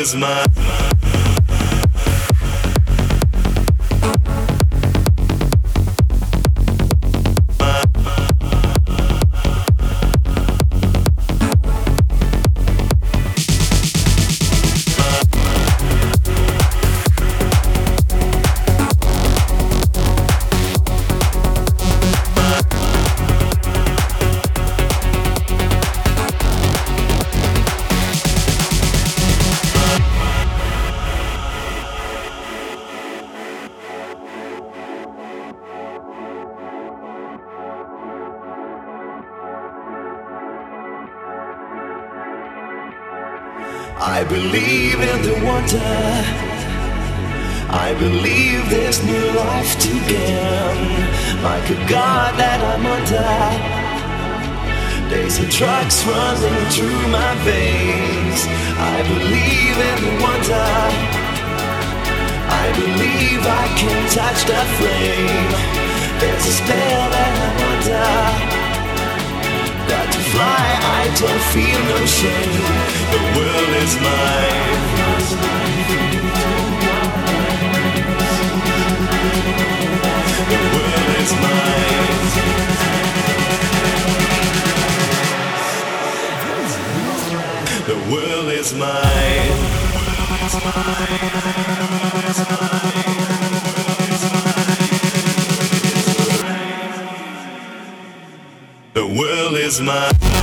Is mine. Is mine.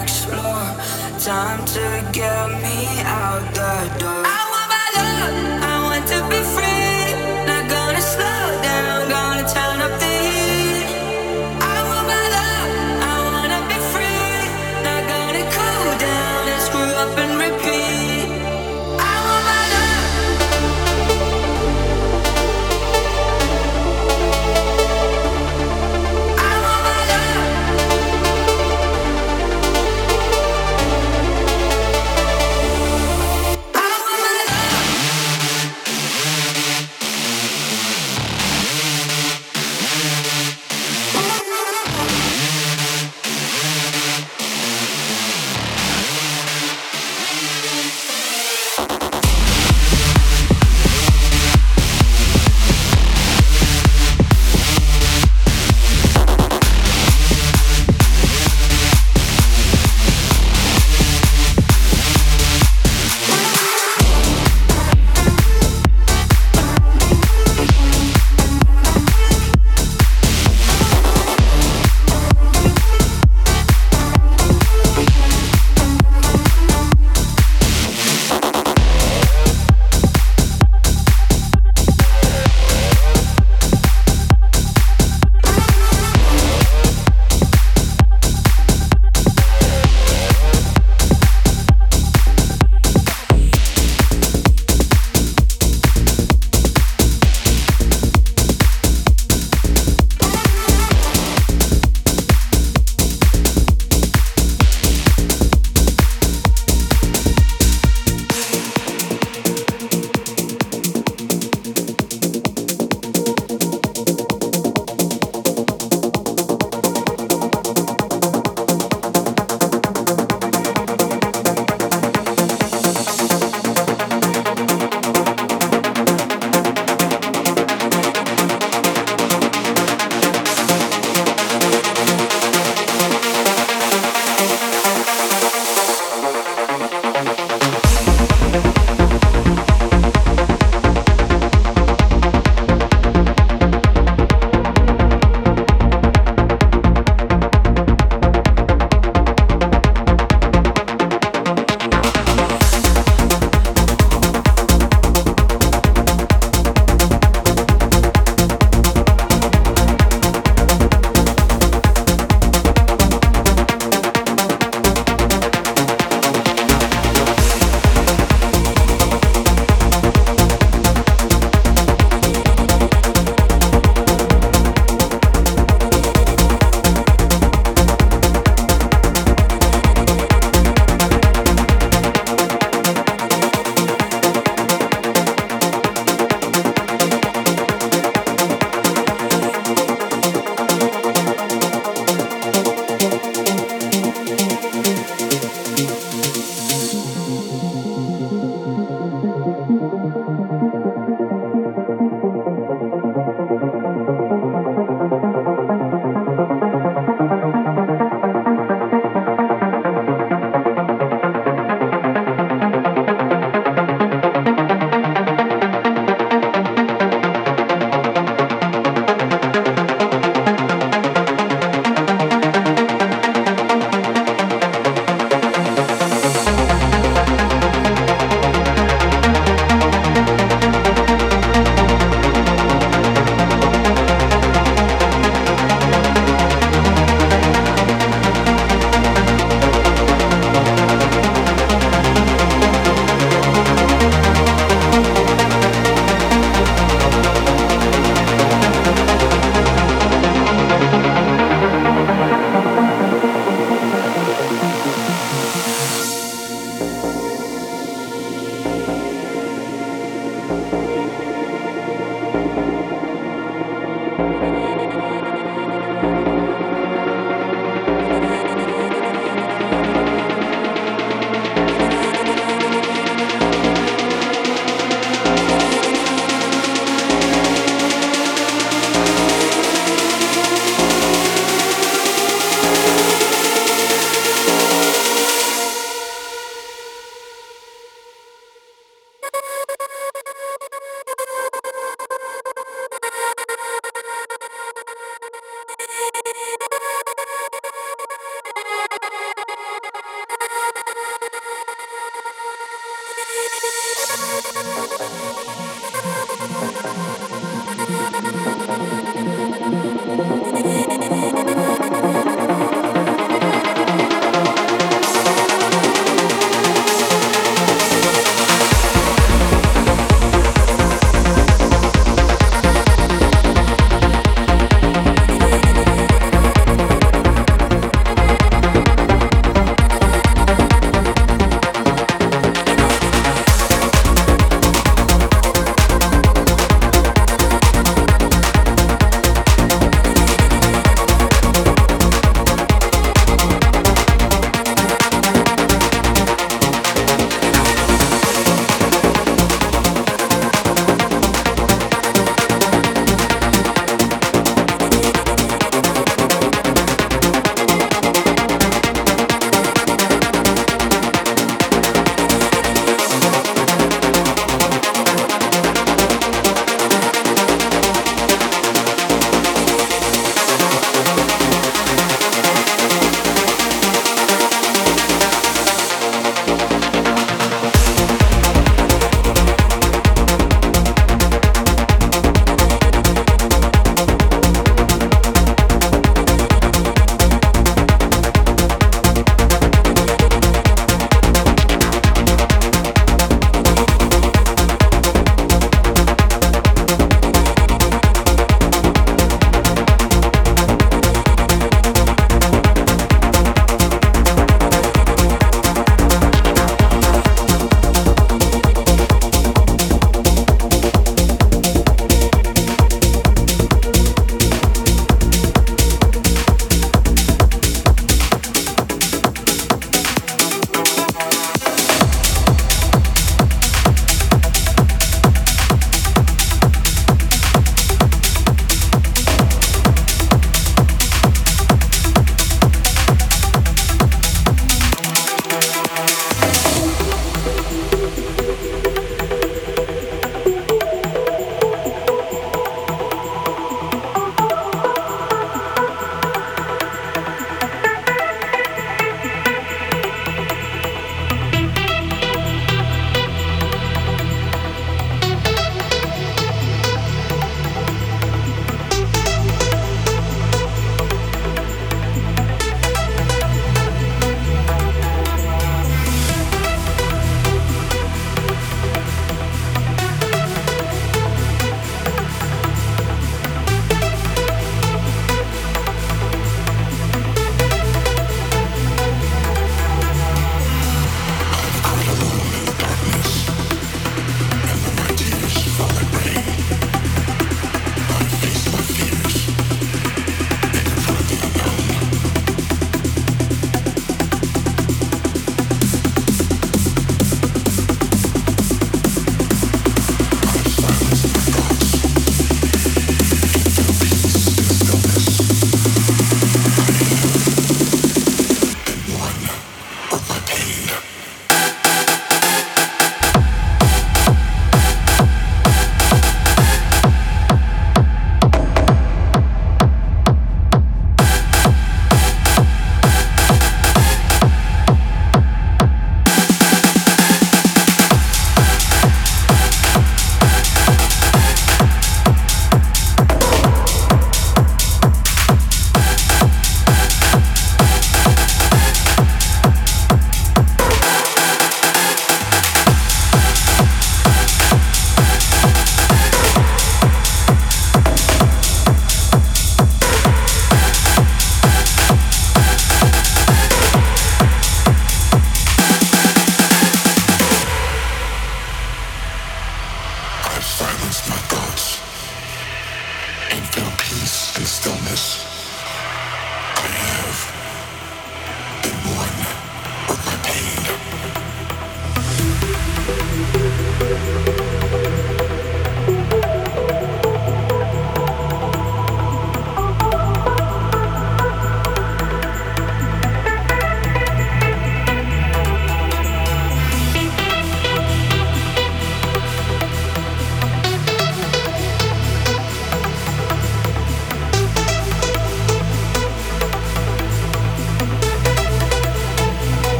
explore. Time to get me out the door. I want my love, I want to be free.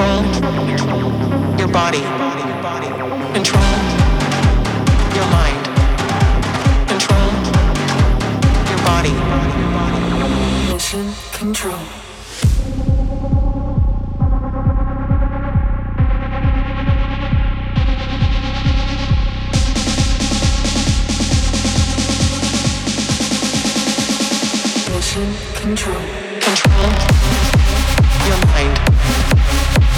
Control your body. Control your mind. Control your body. Mission control. Mission control. Control your mind.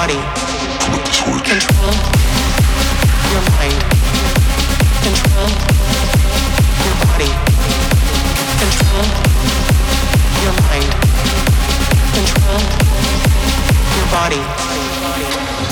body. Control your mind. Control your body. Control your mind. Control your body.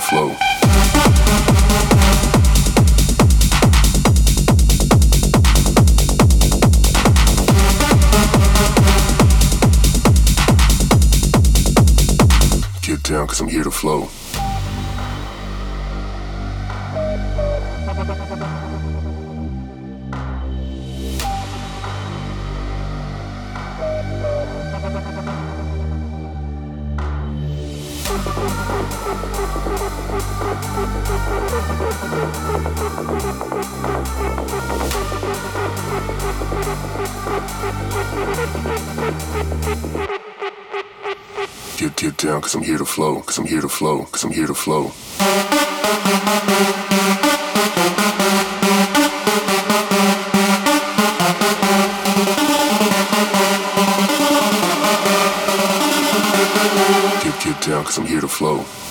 flow. Get down, cause I'm here to flow. because I'm here to flow. Get, get down because I'm here to flow.